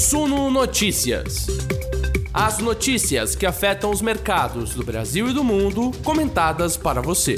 Suno Notícias. As notícias que afetam os mercados do Brasil e do mundo, comentadas para você.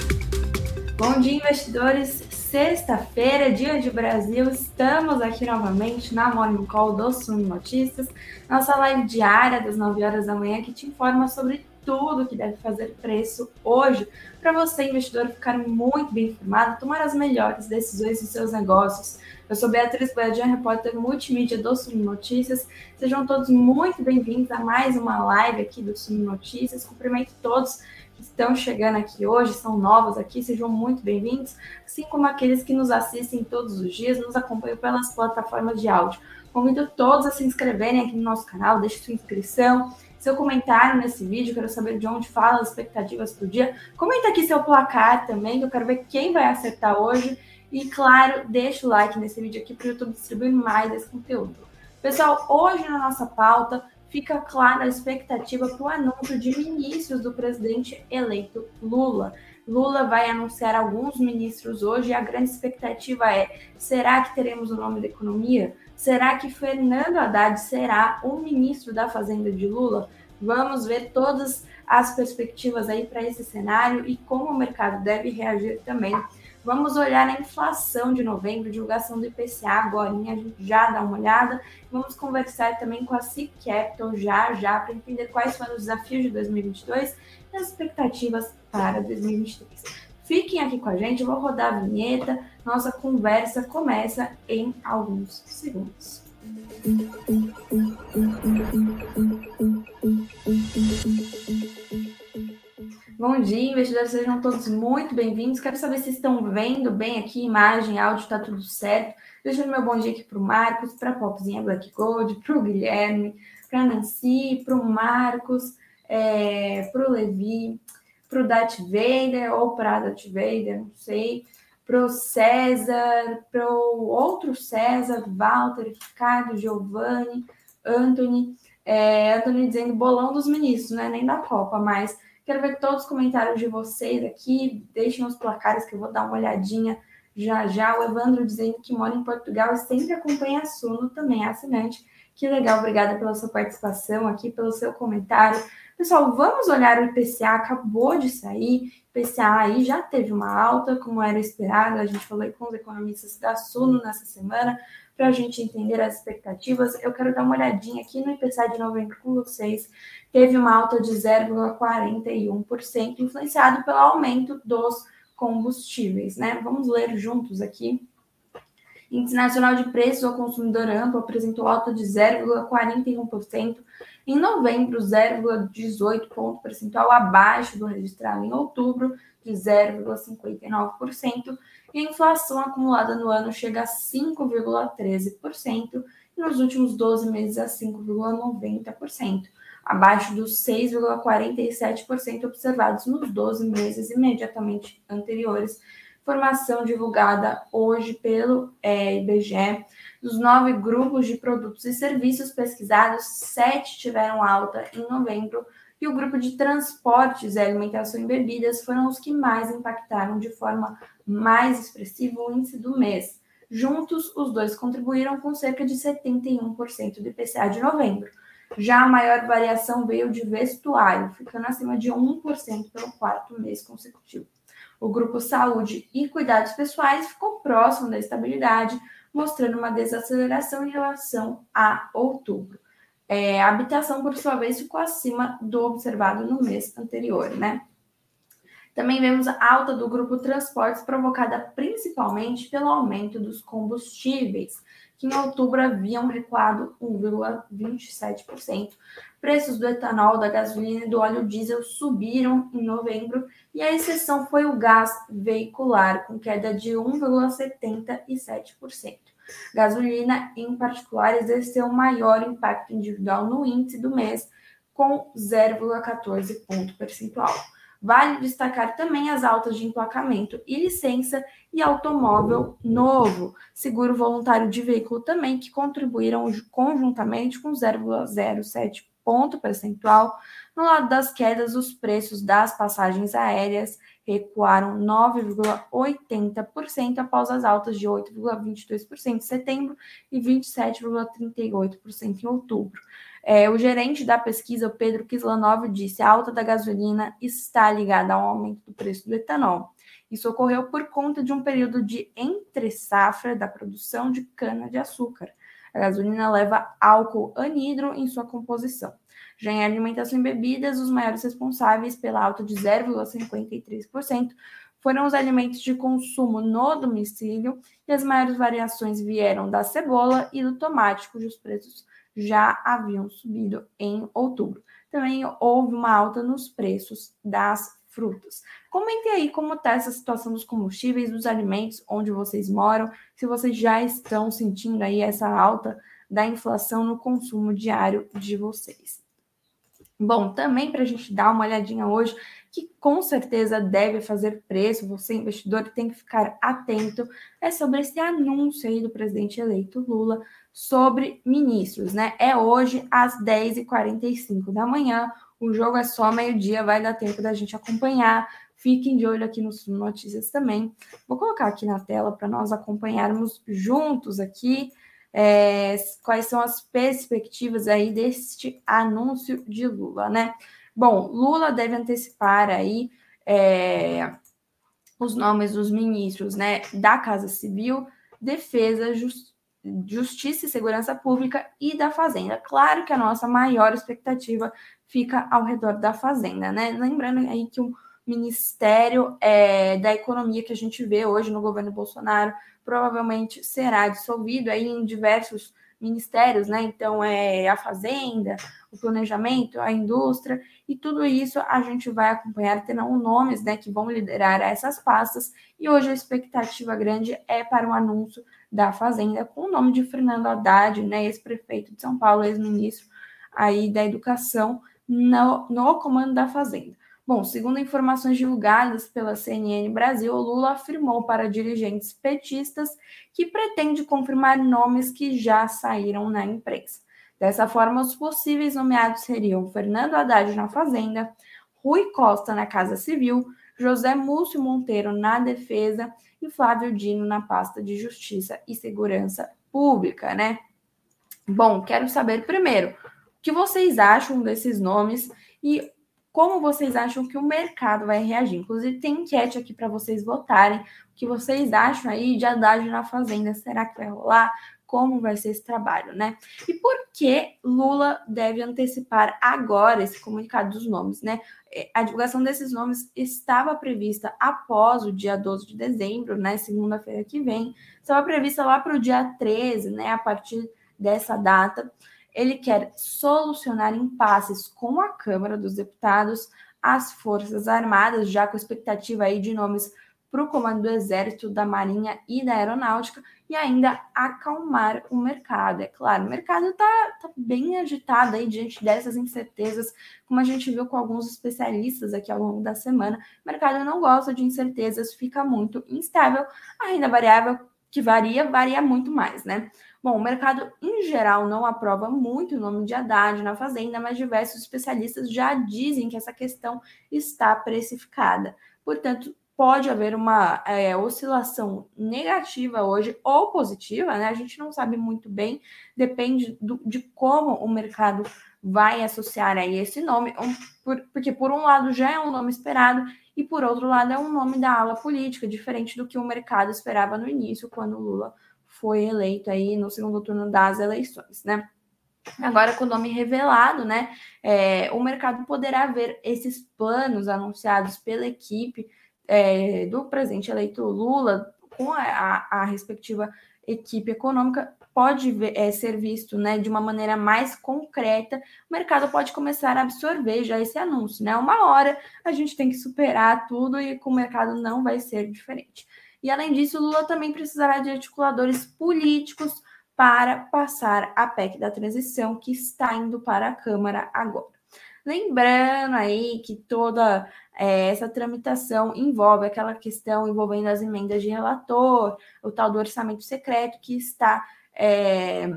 Bom dia, investidores. Sexta-feira, dia de Brasil, estamos aqui novamente na Morning Call do Suno Notícias, nossa live diária das 9 horas da manhã que te informa sobre tudo que deve fazer preço hoje, para você, investidor, ficar muito bem informado, tomar as melhores decisões dos seus negócios. Eu sou Beatriz Boiadian, repórter multimídia do Sumo Notícias. Sejam todos muito bem-vindos a mais uma live aqui do Sumo Notícias. Cumprimento todos que estão chegando aqui hoje, são novos aqui, sejam muito bem-vindos, assim como aqueles que nos assistem todos os dias, nos acompanham pelas plataformas de áudio. Convido todos a se inscreverem aqui no nosso canal, deixe sua inscrição, seu comentário nesse vídeo, quero saber de onde fala as expectativas para o dia. Comenta aqui seu placar também, que eu quero ver quem vai acertar hoje. E claro, deixa o like nesse vídeo aqui para o YouTube distribuir mais esse conteúdo. Pessoal, hoje na nossa pauta fica clara a expectativa para o anúncio de ministros do presidente eleito Lula. Lula vai anunciar alguns ministros hoje e a grande expectativa é: será que teremos o nome da economia? Será que Fernando Haddad será o ministro da Fazenda de Lula? Vamos ver todas as perspectivas aí para esse cenário e como o mercado deve reagir também. Vamos olhar a inflação de novembro, divulgação do IPCA agora, a gente já dá uma olhada. Vamos conversar também com a C Capital já já para entender quais foram os desafios de 2022 e as expectativas para 2023. Fiquem aqui com a gente, eu vou rodar a vinheta. Nossa conversa começa em alguns segundos. Bom dia, investidores, sejam todos muito bem-vindos. Quero saber se estão vendo bem aqui, imagem, áudio, está tudo certo. Deixando meu bom dia aqui para o Marcos, para a Popzinha Black Gold, para o Guilherme, para a Nancy, para o Marcos, é, para o Levi, para o Darth Vader ou para Darth Vader, não sei, para o César, para o outro César, Walter, Ricardo, Giovanni, Anthony, é, Anthony dizendo bolão dos ministros, né? Nem da Copa, mas quero ver todos os comentários de vocês aqui, deixem os placares que eu vou dar uma olhadinha já já. O Evandro dizendo que mora em Portugal e sempre acompanha a Suno, também é assinante. Que legal, obrigada pela sua participação aqui, pelo seu comentário. Pessoal, vamos olhar o IPCA, acabou de sair, IPCA aí já teve uma alta, como era esperado, a gente falou com os economistas da Suno nessa semana, para a gente entender as expectativas. Eu quero dar uma olhadinha aqui no IPCA de novembro com vocês, teve uma alta de 0,41%, influenciado pelo aumento dos combustíveis, né? Vamos ler juntos aqui. Índice Nacional de Preços ao Consumidor Amplo apresentou alta de 0,41%, em novembro, 0,18 ponto percentual abaixo do registrado em outubro, de 0,59%, e a inflação acumulada no ano chega a 5,13%, e nos últimos 12 meses a 5,90%, abaixo dos 6,47% observados nos 12 meses imediatamente anteriores. Informação divulgada hoje pelo é, IBGE dos nove grupos de produtos e serviços pesquisados, sete tiveram alta em novembro e o grupo de transportes alimentação e bebidas foram os que mais impactaram de forma mais expressiva o índice do mês. Juntos, os dois contribuíram com cerca de 71% do IPCA de novembro. Já a maior variação veio de vestuário, ficando acima de 1% pelo quarto mês consecutivo. O grupo Saúde e Cuidados Pessoais ficou próximo da estabilidade, mostrando uma desaceleração em relação a outubro. É, a habitação, por sua vez, ficou acima do observado no mês anterior, né? Também vemos a alta do grupo transportes provocada principalmente pelo aumento dos combustíveis, que em outubro haviam recuado 1,27%. Preços do etanol, da gasolina e do óleo diesel subiram em novembro e a exceção foi o gás veicular, com queda de 1,77%. Gasolina, em particular, exerceu maior impacto individual no índice do mês, com 0,14 ponto percentual. Vale destacar também as altas de emplacamento e licença e automóvel novo, seguro voluntário de veículo também, que contribuíram conjuntamente com 0,07 ponto percentual. No lado das quedas, os preços das passagens aéreas recuaram 9,80% após as altas de 8,22% em setembro e 27,38% em outubro. É, o gerente da pesquisa, Pedro Kislanov, disse: a alta da gasolina está ligada ao aumento do preço do etanol. Isso ocorreu por conta de um período de entre-safra da produção de cana-de-açúcar. A gasolina leva álcool anidro em sua composição. Já em alimentação e bebidas, os maiores responsáveis pela alta de 0,53% foram os alimentos de consumo no domicílio e as maiores variações vieram da cebola e do tomate, cujos preços já haviam subido em outubro. Também houve uma alta nos preços das frutas. Comentem aí como está essa situação dos combustíveis, dos alimentos, onde vocês moram, se vocês já estão sentindo aí essa alta da inflação no consumo diário de vocês. Bom, também para a gente dar uma olhadinha hoje, que com certeza deve fazer preço, você investidor tem que ficar atento, é sobre esse anúncio aí do presidente eleito Lula sobre ministros, né? É hoje às 10h45 da manhã, o jogo é só meio-dia, vai dar tempo da gente acompanhar. Fiquem de olho aqui nos notícias também. Vou colocar aqui na tela para nós acompanharmos juntos aqui é, quais são as perspectivas aí deste anúncio de Lula, né? Bom, Lula deve antecipar aí é, os nomes dos ministros, né, da Casa Civil, Defesa, Just, Justiça e Segurança Pública e da Fazenda. Claro que a nossa maior expectativa fica ao redor da Fazenda, né? Lembrando aí que o Ministério é, da Economia que a gente vê hoje no governo Bolsonaro provavelmente será dissolvido aí em diversos ministérios, né? Então é a fazenda, o planejamento, a indústria e tudo isso a gente vai acompanhar terão nomes, né, que vão liderar essas pastas e hoje a expectativa grande é para o anúncio da fazenda com o nome de Fernando Haddad, né, ex-prefeito de São Paulo, ex-ministro aí da educação no, no comando da fazenda. Bom, segundo informações divulgadas pela CNN Brasil, Lula afirmou para dirigentes petistas que pretende confirmar nomes que já saíram na imprensa. Dessa forma, os possíveis nomeados seriam Fernando Haddad na Fazenda, Rui Costa na Casa Civil, José Múcio Monteiro na Defesa e Flávio Dino na pasta de Justiça e Segurança Pública, né? Bom, quero saber primeiro o que vocês acham desses nomes e como vocês acham que o mercado vai reagir. Inclusive, tem enquete aqui para vocês votarem. O que vocês acham aí de Haddad na Fazenda? Será que vai rolar? Como vai ser esse trabalho, né? E por que Lula deve antecipar agora esse comunicado dos nomes, né? É, a divulgação desses nomes estava prevista após o dia 12 de dezembro, né? Segunda-feira que vem. Estava prevista lá para o dia 13, né? A partir dessa data. Ele quer solucionar impasses com a Câmara dos Deputados, as Forças Armadas, já com expectativa aí de nomes para o comando do Exército, da Marinha e da Aeronáutica, e ainda acalmar o mercado. É claro, o mercado está tá bem agitado aí diante dessas incertezas, como a gente viu com alguns especialistas aqui ao longo da semana. O mercado não gosta de incertezas, fica muito instável. A renda variável, que varia, varia muito mais, né? Bom, o mercado em geral não aprova muito o nome de Haddad na Fazenda, mas diversos especialistas já dizem que essa questão está precificada. Portanto, pode haver uma é, oscilação negativa hoje ou positiva, né? A gente não sabe muito bem, depende do, de como o mercado vai associar aí esse nome, por, porque por um lado já é um nome esperado e por outro lado é um nome da ala política, diferente do que o mercado esperava no início, quando o Lula foi eleito aí no segundo turno das eleições, né? Agora, com o nome revelado, né, é, o mercado poderá ver esses planos anunciados pela equipe é, do presidente eleito Lula com a, a, respectiva equipe econômica pode ver, é, ser visto né, de uma maneira mais concreta, o mercado pode começar a absorver já esse anúncio. Né? Uma hora a gente tem que superar tudo e com o mercado não vai ser diferente. E além disso, Lula também precisará de articuladores políticos para passar a PEC da transição que está indo para a Câmara agora. Lembrando aí que toda é, essa tramitação envolve aquela questão envolvendo as emendas de relator, o tal do orçamento secreto que está é,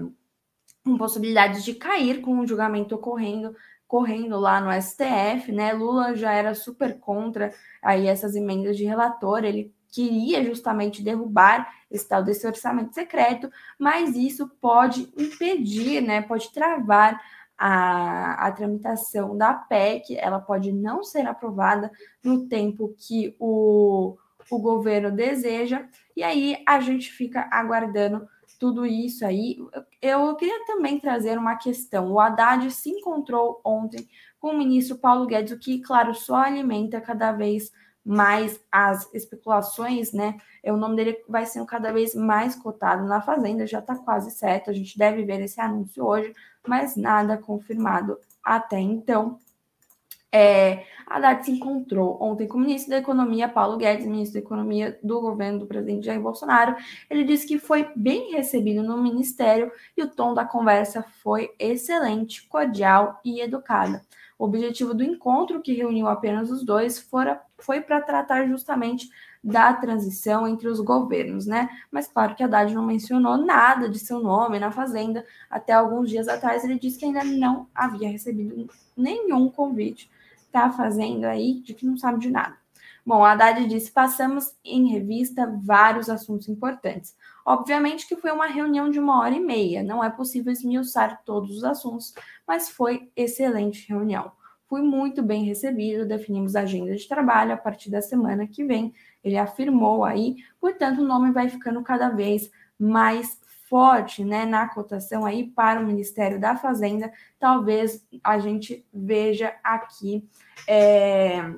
com possibilidades de cair com o julgamento ocorrendo correndo lá no STF, né? Lula já era super contra aí essas emendas de relator, ele queria justamente derrubar esse tal desse orçamento secreto, mas isso pode impedir, né? Pode travar a, a tramitação da PEC, ela pode não ser aprovada no tempo que o, o governo deseja, e aí a gente fica aguardando tudo isso aí. Eu queria também trazer uma questão. O Haddad se encontrou ontem com o ministro Paulo Guedes, o que, claro, só alimenta cada vez mais as especulações, né? O nome dele vai sendo cada vez mais cotado na Fazenda, já está quase certo. A gente deve ver esse anúncio hoje, mas nada confirmado até então. É, Haddad se encontrou ontem com o ministro da Economia, Paulo Guedes, ministro da Economia do governo do presidente Jair Bolsonaro. Ele disse que foi bem recebido no ministério e o tom da conversa foi excelente, cordial e educada. O objetivo do encontro, que reuniu apenas os dois, fora, foi para tratar justamente da transição entre os governos, né? Mas claro que Haddad não mencionou nada de seu nome na Fazenda. Até alguns dias atrás ele disse que ainda não havia recebido nenhum convite está fazendo aí de que não sabe de nada. Bom, Haddad disse: passamos em revista vários assuntos importantes. Obviamente que foi uma reunião de uma hora e meia, não é possível esmiuçar todos os assuntos, mas foi excelente reunião. Fui muito bem recebido, definimos a agenda de trabalho a partir da semana que vem. Ele afirmou aí, portanto, o nome vai ficando cada vez mais forte né, na cotação aí para o Ministério da Fazenda, talvez a gente veja aqui é,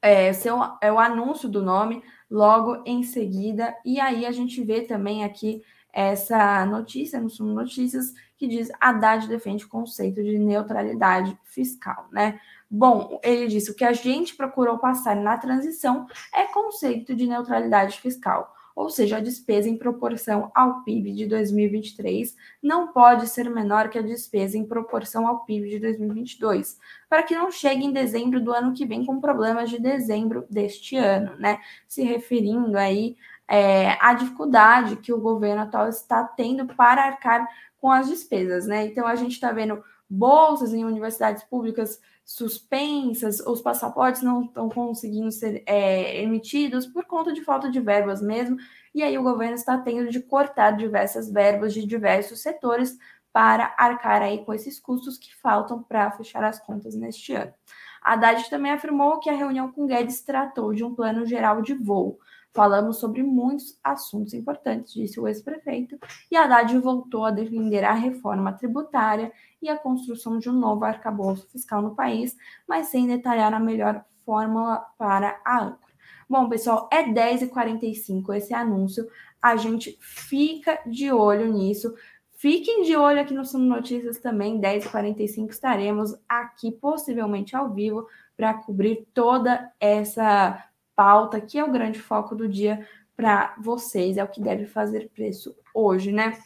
é, seu, é o anúncio do nome logo em seguida, e aí a gente vê também aqui essa notícia no Sumo Notícias que diz Haddad defende o conceito de neutralidade fiscal, né? Bom, ele disse o que a gente procurou passar na transição é conceito de neutralidade fiscal ou seja, a despesa em proporção ao PIB de 2023 não pode ser menor que a despesa em proporção ao PIB de 2022, para que não chegue em dezembro do ano que vem com problemas de dezembro deste ano, né? Se referindo aí é, à dificuldade que o governo atual está tendo para arcar com as despesas, né? Então a gente está vendo bolsas em universidades públicas suspensas, os passaportes não estão conseguindo ser é, emitidos por conta de falta de verbas mesmo, e aí o governo está tendo de cortar diversas verbas de diversos setores para arcar aí com esses custos que faltam para fechar as contas neste ano. Haddad também afirmou que a reunião com Guedes tratou de um plano geral de voo, Falamos sobre muitos assuntos importantes, disse o ex-prefeito, e Haddad voltou a defender a reforma tributária e a construção de um novo arcabouço fiscal no país, mas sem detalhar a melhor fórmula para a âncora. Bom, pessoal, é 10h45 esse anúncio. A gente fica de olho nisso. Fiquem de olho aqui no Sumo Notícias também, 10h45 estaremos aqui, possivelmente ao vivo, para cobrir toda essa pauta, que é o grande foco do dia para vocês, é o que deve fazer preço hoje, né?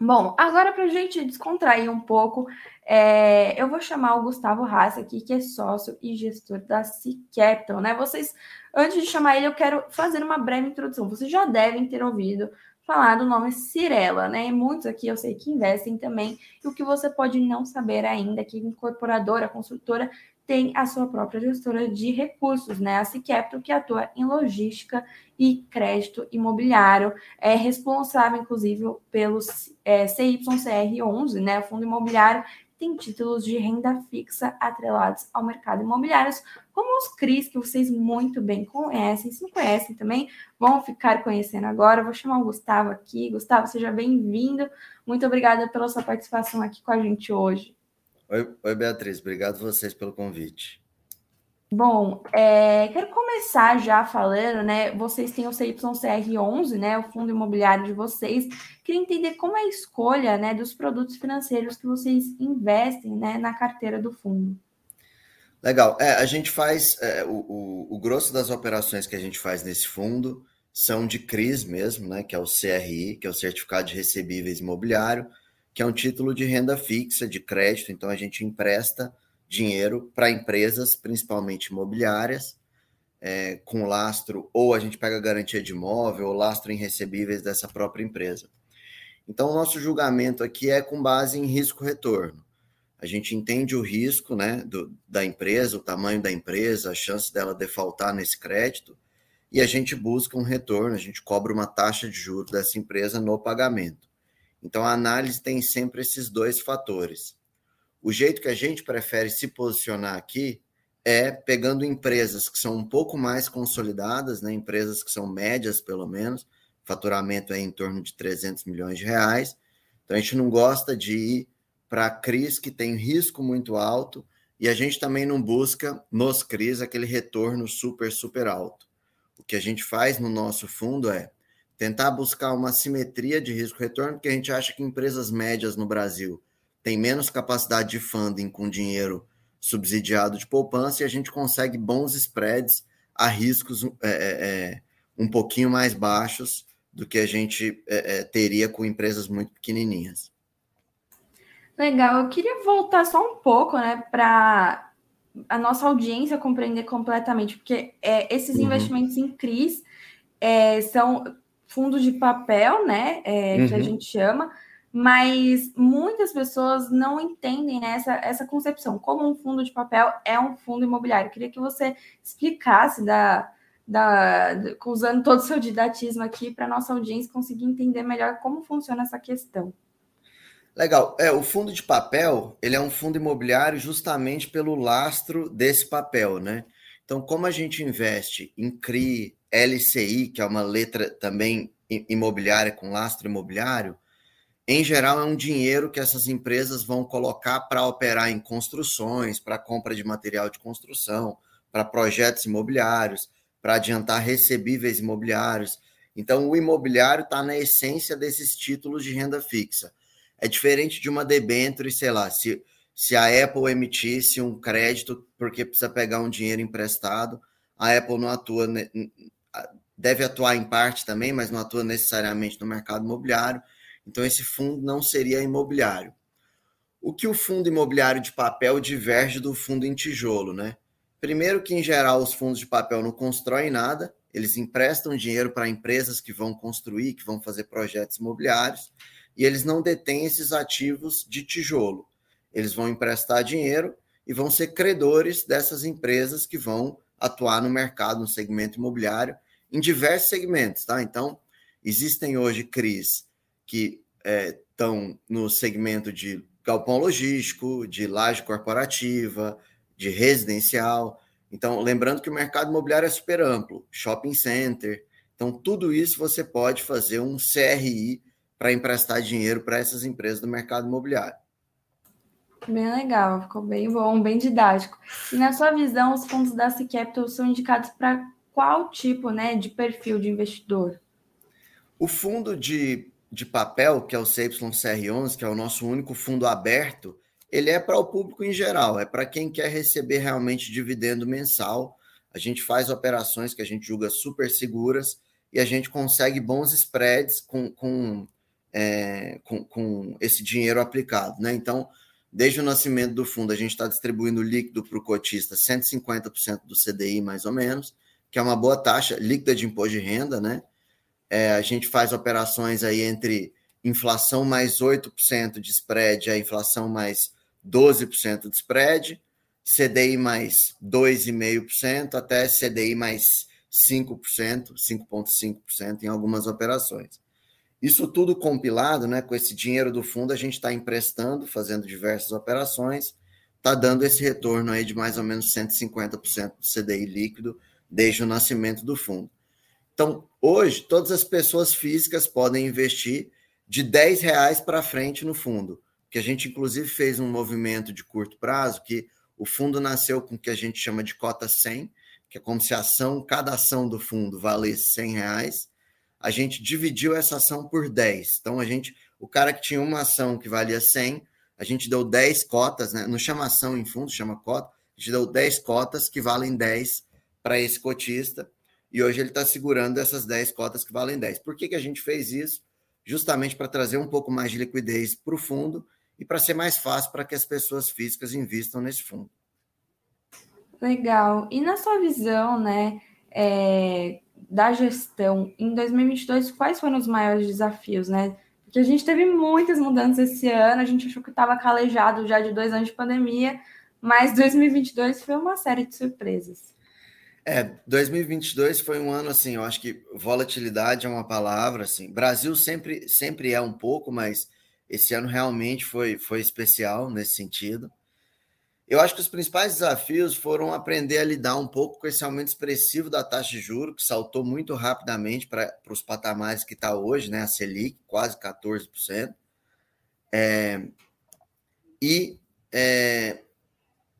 Bom, agora para a gente descontrair um pouco, é, eu vou chamar o Gustavo Haas aqui, que é sócio e gestor da C né? Vocês, antes de chamar ele, eu quero fazer uma breve introdução. Vocês já devem ter ouvido falar do nome Cirela, né? Muitos aqui eu sei que investem também. E o que você pode não saber ainda é que incorporadora, construtora, tem a sua própria gestora de recursos, né? A Capital, que atua em logística e crédito imobiliário, é responsável, inclusive, pelo é, CYCR11, né? Fundo imobiliário tem títulos de renda fixa atrelados ao mercado imobiliário, como os CRIs, que vocês muito bem conhecem. Se não conhecem também, vão ficar conhecendo agora. Vou chamar o Gustavo aqui. Gustavo, seja bem-vindo. Muito obrigada pela sua participação aqui com a gente hoje. Oi, oi Beatriz, obrigado vocês pelo convite. Bom, é, quero começar já falando, né? Vocês têm o CYCR11, né? O fundo imobiliário de vocês. Queria entender como é a escolha, né, dos produtos financeiros que vocês investem, né, na carteira do fundo. Legal. É, a gente faz é, o, o, o, grosso das operações que a gente faz nesse fundo são de CRIs mesmo, né? Que é o CRI, que é o Certificado de Recebíveis Imobiliário que é um título de renda fixa, de crédito, então a gente empresta dinheiro para empresas, principalmente imobiliárias, é, com lastro, ou a gente pega garantia de imóvel, ou lastro em recebíveis dessa própria empresa. Então, o nosso julgamento aqui é com base em risco-retorno. A gente entende o risco né, do, da empresa, o tamanho da empresa, a chance dela defaultar nesse crédito, e a gente busca um retorno, a gente cobra uma taxa de juros dessa empresa no pagamento. Então, a análise tem sempre esses dois fatores. O jeito que a gente prefere se posicionar aqui é pegando empresas que são um pouco mais consolidadas, né, empresas que são médias, pelo menos, faturamento é em torno de 300 milhões de reais. Então, a gente não gosta de ir para CRIs que tem risco muito alto e a gente também não busca nos CRIs aquele retorno super, super alto. O que a gente faz no nosso fundo é tentar buscar uma simetria de risco-retorno, porque a gente acha que empresas médias no Brasil têm menos capacidade de funding com dinheiro subsidiado de poupança e a gente consegue bons spreads a riscos é, é, é um pouquinho mais baixos do que a gente é, é, teria com empresas muito pequenininhas. Legal, eu queria voltar só um pouco, né, para a nossa audiência compreender completamente, porque é, esses uhum. investimentos em CRIs é, são fundos de papel, né? É, uhum. Que a uhum. gente chama, mas muitas pessoas não entendem né, essa, essa concepção. Como um fundo de papel é um fundo imobiliário. Eu queria que você explicasse da, da, usando todo o seu didatismo aqui para nossa audiência conseguir entender melhor como funciona essa questão. Legal. É, o fundo de papel, ele é um fundo imobiliário justamente pelo lastro desse papel, né? Então, como a gente investe em CRI, LCI, que é uma letra também imobiliária com lastro imobiliário, em geral é um dinheiro que essas empresas vão colocar para operar em construções, para compra de material de construção, para projetos imobiliários, para adiantar recebíveis imobiliários. Então, o imobiliário está na essência desses títulos de renda fixa. É diferente de uma debênture, sei lá, se, se a Apple emitisse um crédito porque precisa pegar um dinheiro emprestado, a Apple não atua deve atuar em parte também, mas não atua necessariamente no mercado imobiliário. Então, esse fundo não seria imobiliário. O que o fundo imobiliário de papel diverge do fundo em tijolo, né? Primeiro, que em geral os fundos de papel não constroem nada, eles emprestam dinheiro para empresas que vão construir, que vão fazer projetos imobiliários, e eles não detêm esses ativos de tijolo. Eles vão emprestar dinheiro e vão ser credores dessas empresas que vão atuar no mercado, no segmento imobiliário, em diversos segmentos, tá? Então, existem hoje CRIs que estão é, no segmento de galpão logístico, de laje corporativa, de residencial. Então, lembrando que o mercado imobiliário é super amplo, shopping center. Então, tudo isso você pode fazer um CRI para emprestar dinheiro para essas empresas do mercado imobiliário. Bem legal, ficou bem bom, bem didático. E na sua visão, os fundos da C Capital são indicados para qual tipo né, de perfil de investidor? O fundo de, de papel, que é o CYCR11, que é o nosso único fundo aberto, ele é para o público em geral, é para quem quer receber realmente dividendo mensal. A gente faz operações que a gente julga super seguras e a gente consegue bons spreads com, com, é, com, com esse dinheiro aplicado. Né? Então, desde o nascimento do fundo, a gente está distribuindo líquido para o cotista 150% do CDI, mais ou menos, que é uma boa taxa líquida de imposto de renda, né? É, a gente faz operações aí entre inflação mais 8% de spread, a inflação mais 12% de spread, CDI mais 2,5%, até CDI mais 5%, 5,5% em algumas operações. Isso tudo compilado, né, com esse dinheiro do fundo, a gente está emprestando, fazendo diversas operações, está dando esse retorno aí de mais ou menos 150% do CDI líquido, desde o nascimento do fundo. Então, hoje, todas as pessoas físicas podem investir de 10 reais para frente no fundo, que a gente, inclusive, fez um movimento de curto prazo, que o fundo nasceu com o que a gente chama de cota 100, que é como se a ação, cada ação do fundo valesse 100 reais. A gente dividiu essa ação por 10. Então, a gente, o cara que tinha uma ação que valia 100, a gente deu 10 cotas, né? não chama ação em fundo, chama cota, a gente deu 10 cotas que valem 10 para esse cotista, e hoje ele está segurando essas 10 cotas que valem 10. Por que, que a gente fez isso? Justamente para trazer um pouco mais de liquidez para o fundo e para ser mais fácil para que as pessoas físicas invistam nesse fundo. Legal. E na sua visão, né, é, da gestão em 2022, quais foram os maiores desafios, né? que a gente teve muitas mudanças esse ano, a gente achou que estava calejado já de dois anos de pandemia, mas 2022 foi uma série de surpresas. É, 2022 foi um ano assim, eu acho que volatilidade é uma palavra assim. Brasil sempre sempre é um pouco, mas esse ano realmente foi foi especial nesse sentido. Eu acho que os principais desafios foram aprender a lidar um pouco com esse aumento expressivo da taxa de juros, que saltou muito rapidamente para os patamares que está hoje, né? A Selic, quase 14%. É, e é,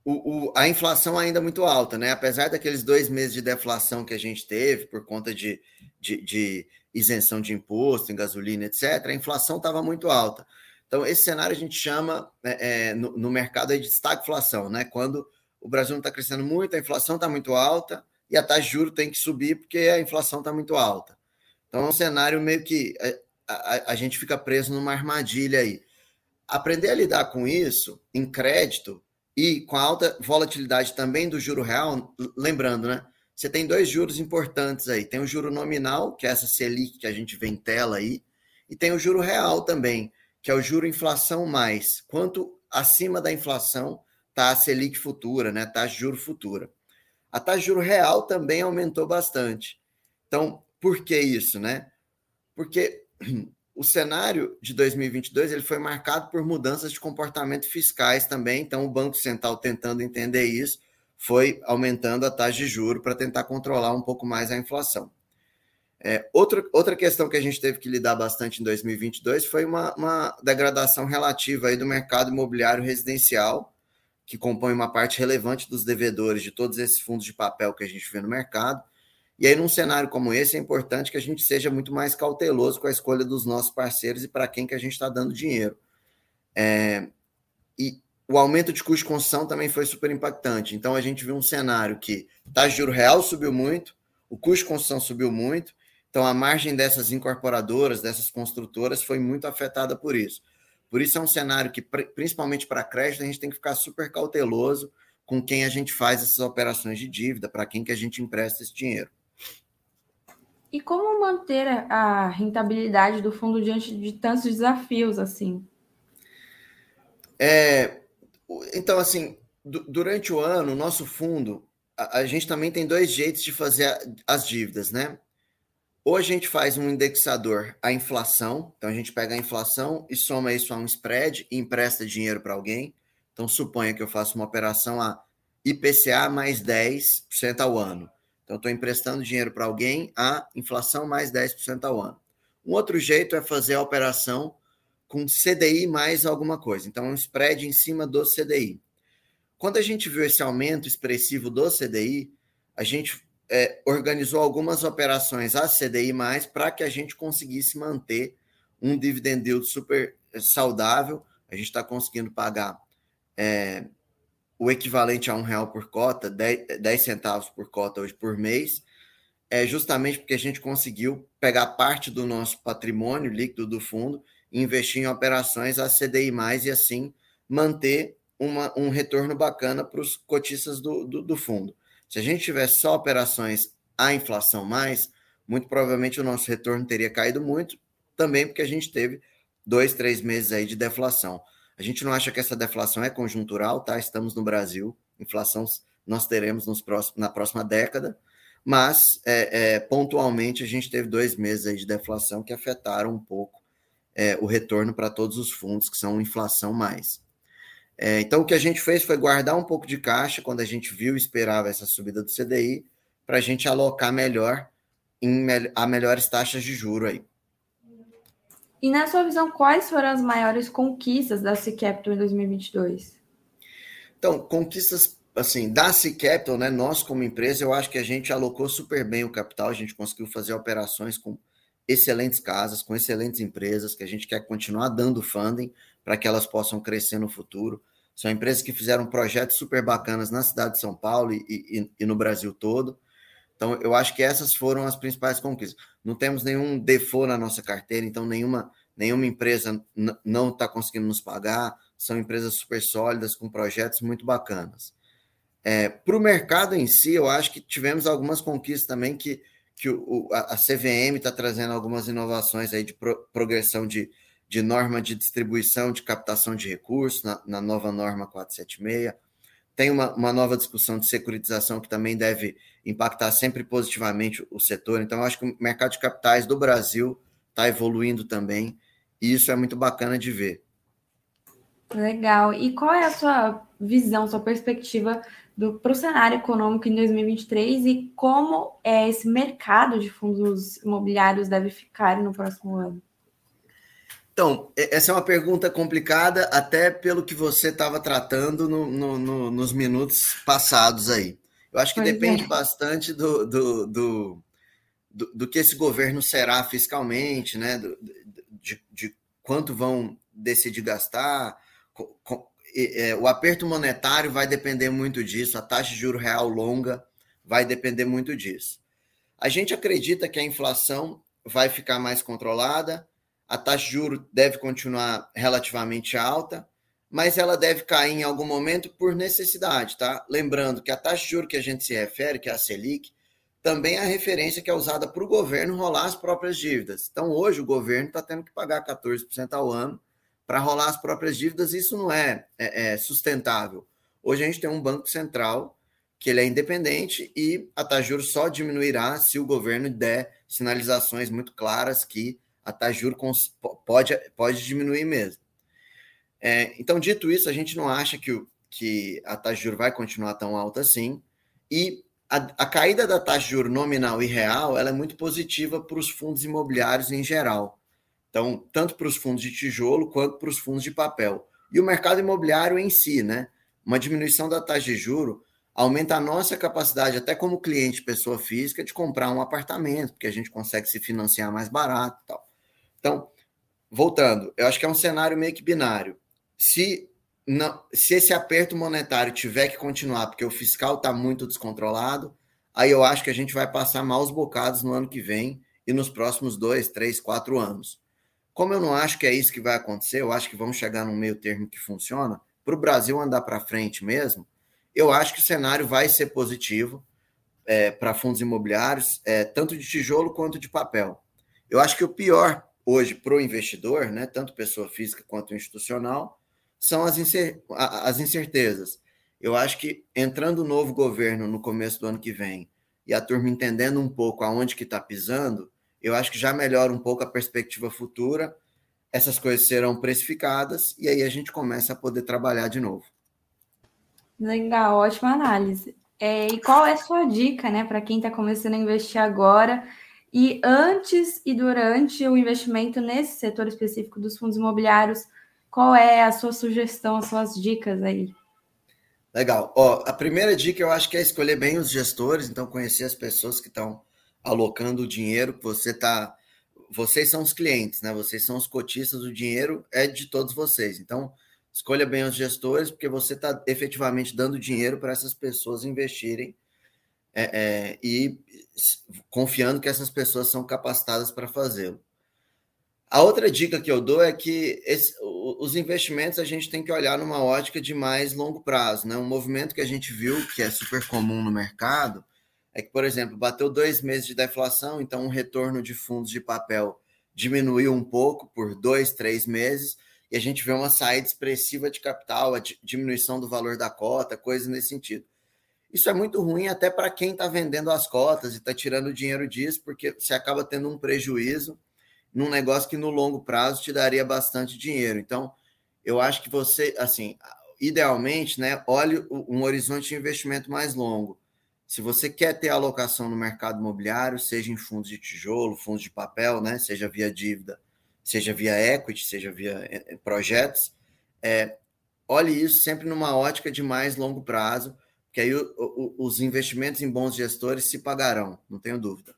o, o, a inflação ainda muito alta, né? Apesar daqueles dois meses de deflação que a gente teve por conta de, de, de isenção de imposto em gasolina, etc., a inflação estava muito alta. Então, esse cenário a gente chama é, é, no, no, mercado de estagflação, né? Quando o Brasil não está crescendo muito, a inflação está muito alta e a taxa de juros tem que subir porque a inflação está muito alta. Então, é um cenário meio que a, a, a gente fica preso numa armadilha aí. Aprender a lidar com isso em crédito e com a alta volatilidade também do juro real, lembrando, né? Você tem dois juros importantes aí. Tem o juro nominal, que é essa Selic que a gente vê em tela aí, e tem o juro real também, que é o juro inflação mais. Quanto acima da inflação está a Selic futura, né? Taxa de juro futura. A taxa de juro real também aumentou bastante. Então, por que isso, né? Porque o cenário de 2022 ele foi marcado por mudanças de comportamento fiscais também. Então, o Banco Central tentando entender isso, foi aumentando a taxa de juro para tentar controlar um pouco mais a inflação. É, outra, questão que a gente teve que lidar bastante em 2022 foi uma, uma degradação relativa aí do mercado imobiliário residencial, que compõe uma parte relevante dos devedores de todos esses fundos de papel que a gente vê no mercado. E aí, num cenário como esse, é importante que a gente seja muito mais cauteloso com a escolha dos nossos parceiros e para quem que a gente está dando dinheiro. É, e o aumento de custo de construção também foi super impactante. Então, a gente viu um cenário que taxa de juro real subiu muito, o custo de construção subiu muito, então, a margem dessas incorporadoras, dessas construtoras, foi muito afetada por isso. Por isso, é um cenário que, principalmente para crédito, a gente tem que ficar super cauteloso com quem a gente faz essas operações de dívida, para quem que a gente empresta esse dinheiro. E como manter a rentabilidade do fundo diante de tantos desafios assim? É, então, assim, durante o ano, o nosso fundo, a, a, gente também tem dois jeitos de fazer as dívidas, né? Ou a gente faz um indexador à inflação, então a gente pega a inflação e soma isso a um spread e empresta dinheiro para alguém. Então suponha que eu faço uma operação a IPCA mais 10% ao ano. Então estou emprestando dinheiro para alguém a inflação mais 10% ao ano. Um outro jeito é fazer a operação com CDI mais alguma coisa. Então, um spread em cima do CDI. Quando a gente viu esse aumento expressivo do CDI, a gente é, organizou algumas operações a CDI, para que a gente conseguisse manter um dividend yield super saudável. A gente está conseguindo pagar é, o equivalente a um real por cota, 10, 10 centavos por cota hoje por mês, é justamente porque a gente conseguiu pegar parte do nosso patrimônio líquido do fundo e investir em operações a CDI, e assim manter uma, um retorno bacana para os cotistas do, do, do fundo. Se a gente tivesse só operações à inflação mais, muito provavelmente o nosso retorno teria caído muito, também porque a gente teve dois, três meses aí de deflação. A gente não acha que essa deflação é conjuntural, tá? Estamos no Brasil, inflação nós teremos nos próximos, na próxima década, mas é, é, pontualmente a gente teve dois meses aí de deflação que afetaram um pouco é, o retorno para todos os fundos que são inflação mais. É, então, o que a gente fez foi guardar um pouco de caixa quando a gente viu e esperava essa subida do CDI, para a gente alocar melhor em a melhores taxas de juro aí. E na sua visão, quais foram as maiores conquistas da C Capital em 2022? Então, conquistas assim, da C Capital, né, nós como empresa, eu acho que a gente alocou super bem o capital, a gente conseguiu fazer operações com excelentes casas, com excelentes empresas, que a gente quer continuar dando funding para que elas possam crescer no futuro. São empresas que fizeram projetos super bacanas na cidade de São Paulo e, e, e no Brasil todo. Então, eu acho que essas foram as principais conquistas. Não temos nenhum default na nossa carteira, então nenhuma, nenhuma empresa não está conseguindo nos pagar. São empresas super sólidas, com projetos muito bacanas. É, Para o mercado em si, eu acho que tivemos algumas conquistas também que, que o, a, CVM está trazendo algumas inovações aí de pro, progressão de, de norma de distribuição de captação de recursos, na, na nova norma 476. Tem uma, uma nova discussão de securitização que também deve impactar sempre positivamente o setor. Então, acho que o mercado de capitais do Brasil está evoluindo também, e isso é muito bacana de ver. Legal. E qual é a sua visão, sua perspectiva para o cenário econômico em 2023 e como é, esse mercado de fundos imobiliários deve ficar no próximo ano? Então, essa é uma pergunta complicada, até pelo que você estava tratando no, no, no, nos minutos passados aí. Eu acho que pois depende é. bastante do, do, do, do, do, que esse governo será fiscalmente, né? de, de quanto vão decidir gastar, é, o aperto monetário vai depender muito disso, a taxa de juro real longa vai depender muito disso. A gente acredita que a inflação vai ficar mais controlada, a taxa de juro deve continuar relativamente alta, mas ela deve cair em algum momento por necessidade, tá? Lembrando que a taxa de juro que a gente se refere, que é a Selic, também é a referência que é usada para o governo rolar as próprias dívidas. Então, hoje, o governo está tendo que pagar 14% ao ano para rolar as próprias dívidas, isso não é, é, é, sustentável. Hoje a gente tem um Banco Central que ele é independente e a taxa de juros só diminuirá se o governo der sinalizações muito claras que a taxa de juros pode, pode diminuir mesmo. É, então, dito isso, a gente não acha que, que a taxa de juros vai continuar tão alta assim e a, a caída da taxa de juros nominal e real ela é muito positiva para os fundos imobiliários em geral. Então, tanto para os fundos de tijolo quanto para os fundos de papel. E o mercado imobiliário em si, né? Uma diminuição da taxa de juro aumenta a nossa capacidade, até como cliente, pessoa física, de comprar um apartamento, porque a gente consegue se financiar mais barato e tal. Então, voltando, eu acho que é um cenário meio que binário. Se, não, se esse aperto monetário tiver que continuar, porque o fiscal está muito descontrolado, aí eu acho que a gente vai passar maus bocados no ano que vem e nos próximos dois, três, quatro anos. Como eu não acho que é isso que vai acontecer, eu acho que vamos chegar num meio termo que funciona, para o Brasil andar para frente mesmo, eu acho que o cenário vai ser positivo é, para fundos imobiliários, é, tanto de tijolo quanto de papel. Eu acho que o pior hoje para o investidor, né, tanto pessoa física quanto institucional, são as, incer as incertezas. Eu acho que entrando o novo governo no começo do ano que vem e a turma entendendo um pouco aonde que está pisando, eu acho que já melhora um pouco a perspectiva futura. Essas coisas serão precificadas e aí a gente começa a poder trabalhar de novo. Legal, ótima análise. É, e qual é a sua dica, né, para quem está começando a investir agora e antes e durante o investimento nesse setor específico dos fundos imobiliários? Qual é a sua sugestão, as suas dicas aí? Legal. Ó, a primeira dica eu acho que é escolher bem os gestores, então conhecer as pessoas que estão alocando o dinheiro que você está. Vocês são os clientes, né? Vocês são os cotistas, o dinheiro é de todos vocês. Então, escolha bem os gestores, porque você está efetivamente dando dinheiro para essas pessoas investirem é, é, e confiando que essas pessoas são capacitadas para fazê-lo. A outra dica que eu dou é que esse, os investimentos a gente tem que olhar numa ótica de mais longo prazo. Né? Um movimento que a gente viu que é super comum no mercado é que, por exemplo, bateu dois meses de deflação, então o retorno de fundos de papel diminuiu um pouco por dois, três meses, e a gente vê uma saída expressiva de capital, a diminuição do valor da cota, coisas nesse sentido. Isso é muito ruim até para quem está vendendo as cotas e está tirando dinheiro disso, porque você acaba tendo um prejuízo num negócio que no longo prazo te daria bastante dinheiro. Então, eu acho que você, assim, idealmente, né, olhe um horizonte de investimento mais longo. Se você quer ter alocação no mercado imobiliário, seja em fundos de tijolo, fundos de papel, né, seja via dívida, seja via equity, seja via eh, eh, projetos, é, olhe isso sempre numa ótica de mais longo prazo, que aí o, o, os investimentos em bons gestores se pagarão, não tenho dúvida.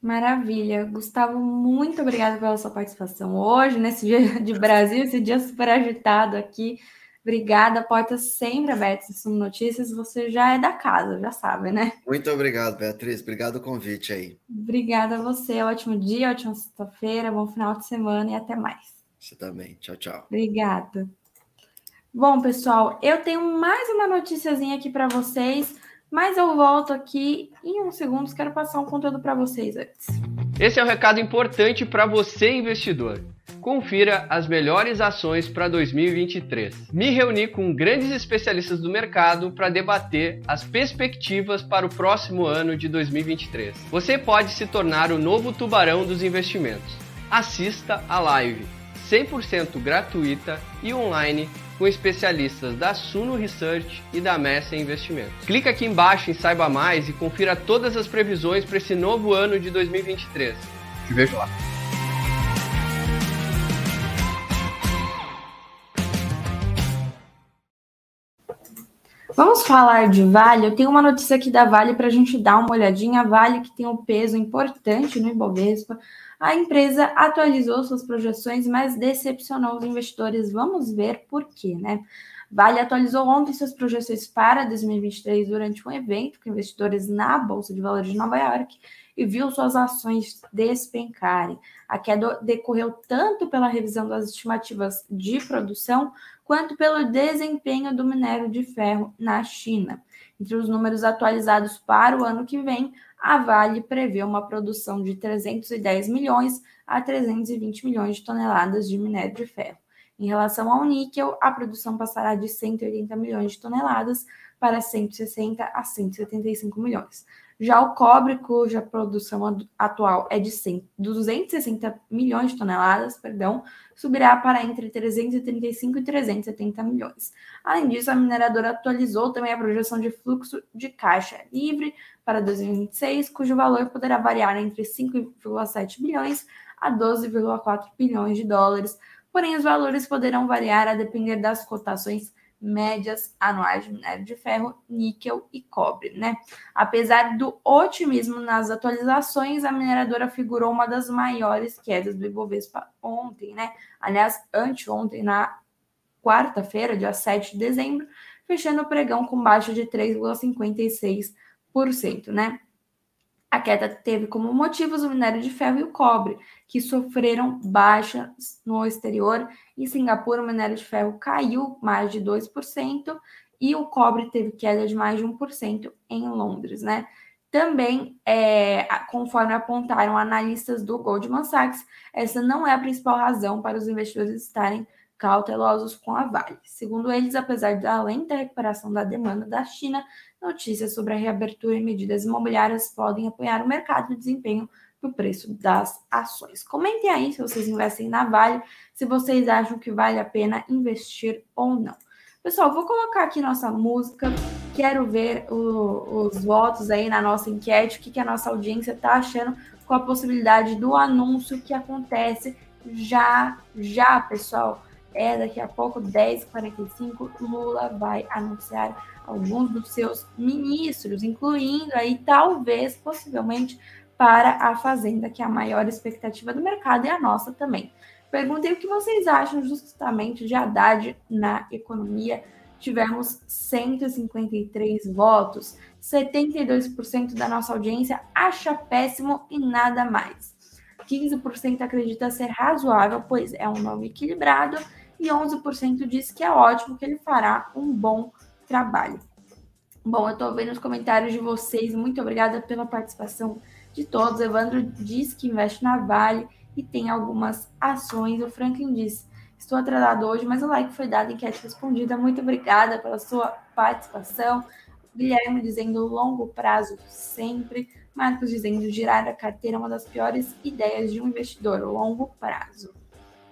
Maravilha. Gustavo, muito obrigada pela sua participação hoje, nesse dia de Brasil, esse dia super agitado aqui. Obrigada, portas sempre abertas Sumo Notícias. Você já é da casa, já sabe, né? Muito obrigado, Beatriz. Obrigado o convite aí. Obrigada a você. Ótimo dia, ótima sexta-feira, bom final de semana e até mais. Você também. Tchau, tchau. Obrigada. Bom, pessoal, eu tenho mais uma noticiazinha aqui para vocês, mas eu volto aqui em uns segundos. Quero passar um conteúdo para vocês antes. Esse é um recado importante para você, investidor. confira as melhores ações para 2023. Me reuni com grandes especialistas do mercado para debater as perspectivas para o próximo ano de 2023. Você pode se tornar o novo tubarão dos investimentos. Assista a live 100% gratuita e online com especialistas da Suno Research e da Messa Investimentos. Clica aqui embaixo em Saiba Mais e confira todas as previsões para esse novo ano de 2023. Te vejo lá. Vamos falar de Vale. Eu tenho uma notícia aqui da Vale para a gente dar uma olhadinha. A Vale, que tem um peso importante no Ibovespa, a empresa atualizou suas projeções, mas decepcionou os investidores. Vamos ver por quê, né? Vale atualizou ontem suas projeções para 2023 durante um evento com investidores na Bolsa de Valores de Nova York e viu suas ações despencarem. A queda decorreu tanto pela revisão das estimativas de produção quanto pelo desempenho do minério de ferro na China. Entre os números atualizados para o ano que vem, a Vale prevê uma produção de 310 milhões a 320 milhões de toneladas de minério de ferro. Em relação ao níquel, a produção passará de 180 milhões de toneladas para 160 a 175 milhões. Já o cobre, cuja produção atual é de 100, 260 milhões de toneladas, perdão, subirá para entre 335 e 370 milhões. Além disso, a mineradora atualizou também a projeção de fluxo de caixa livre para 2026, cujo valor poderá variar entre 5,7 bilhões a 12,4 bilhões de dólares. Porém, os valores poderão variar a depender das cotações médias anuais de minério de ferro, níquel e cobre, né? Apesar do otimismo nas atualizações, a mineradora figurou uma das maiores quedas do Ibovespa ontem, né? Aliás, anteontem, na quarta-feira, dia 7 de dezembro, fechando o pregão com baixa de 3,56%, né? A queda teve como motivos o minério de ferro e o cobre, que sofreram baixas no exterior. Em Singapura, o minério de ferro caiu mais de 2% e o cobre teve queda de mais de 1% em Londres, né? Também, é, conforme apontaram analistas do Goldman Sachs, essa não é a principal razão para os investidores estarem cautelosos com a Vale. Segundo eles, apesar da lenta recuperação da demanda da China, notícias sobre a reabertura e medidas imobiliárias podem apoiar o mercado de desempenho no preço das ações. Comentem aí se vocês investem na Vale, se vocês acham que vale a pena investir ou não. Pessoal, vou colocar aqui nossa música. Quero ver o, os votos aí na nossa enquete, o que, que a nossa audiência está achando com a possibilidade do anúncio que acontece já, já, pessoal é daqui a pouco, 10h45, Lula vai anunciar alguns dos seus ministros, incluindo aí, talvez, possivelmente, para a Fazenda, que é a maior expectativa do mercado e a nossa também. Perguntei o que vocês acham justamente de Haddad na economia. Tivemos 153 votos, 72% da nossa audiência acha péssimo e nada mais. 15% acredita ser razoável, pois é um nome equilibrado, e 11% diz que é ótimo, que ele fará um bom trabalho. Bom, eu estou vendo os comentários de vocês. Muito obrigada pela participação de todos. Evandro diz que investe na Vale e tem algumas ações. O Franklin diz: Estou atrasado hoje, mas o like foi dado, enquete respondida. Muito obrigada pela sua participação. Guilherme dizendo longo prazo sempre. Marcos dizendo girar a carteira é uma das piores ideias de um investidor, longo prazo.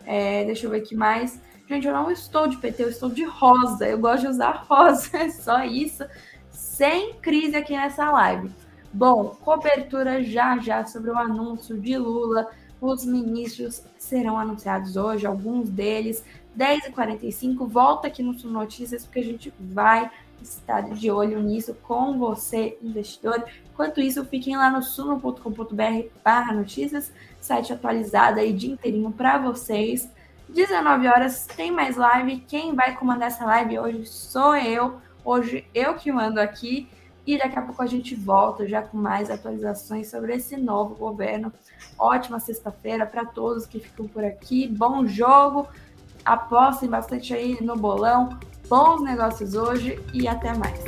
É, deixa eu ver aqui mais. Gente, eu não estou de PT, eu estou de rosa. Eu gosto de usar rosa, é só isso. Sem crise aqui nessa live. Bom, cobertura já já sobre o anúncio de Lula. Os ministros serão anunciados hoje, alguns deles. 10h45, volta aqui no Sul Notícias, porque a gente vai estar de olho nisso com você, investidor. Enquanto isso, fiquem lá no suno.com.br barra notícias, site atualizado aí dia inteirinho para vocês. 19 horas tem mais live. Quem vai comandar essa live hoje sou eu. Hoje eu que mando aqui. E daqui a pouco a gente volta já com mais atualizações sobre esse novo governo. Ótima sexta-feira para todos que ficam por aqui. Bom jogo. Apostem bastante aí no bolão. Bons negócios hoje e até mais.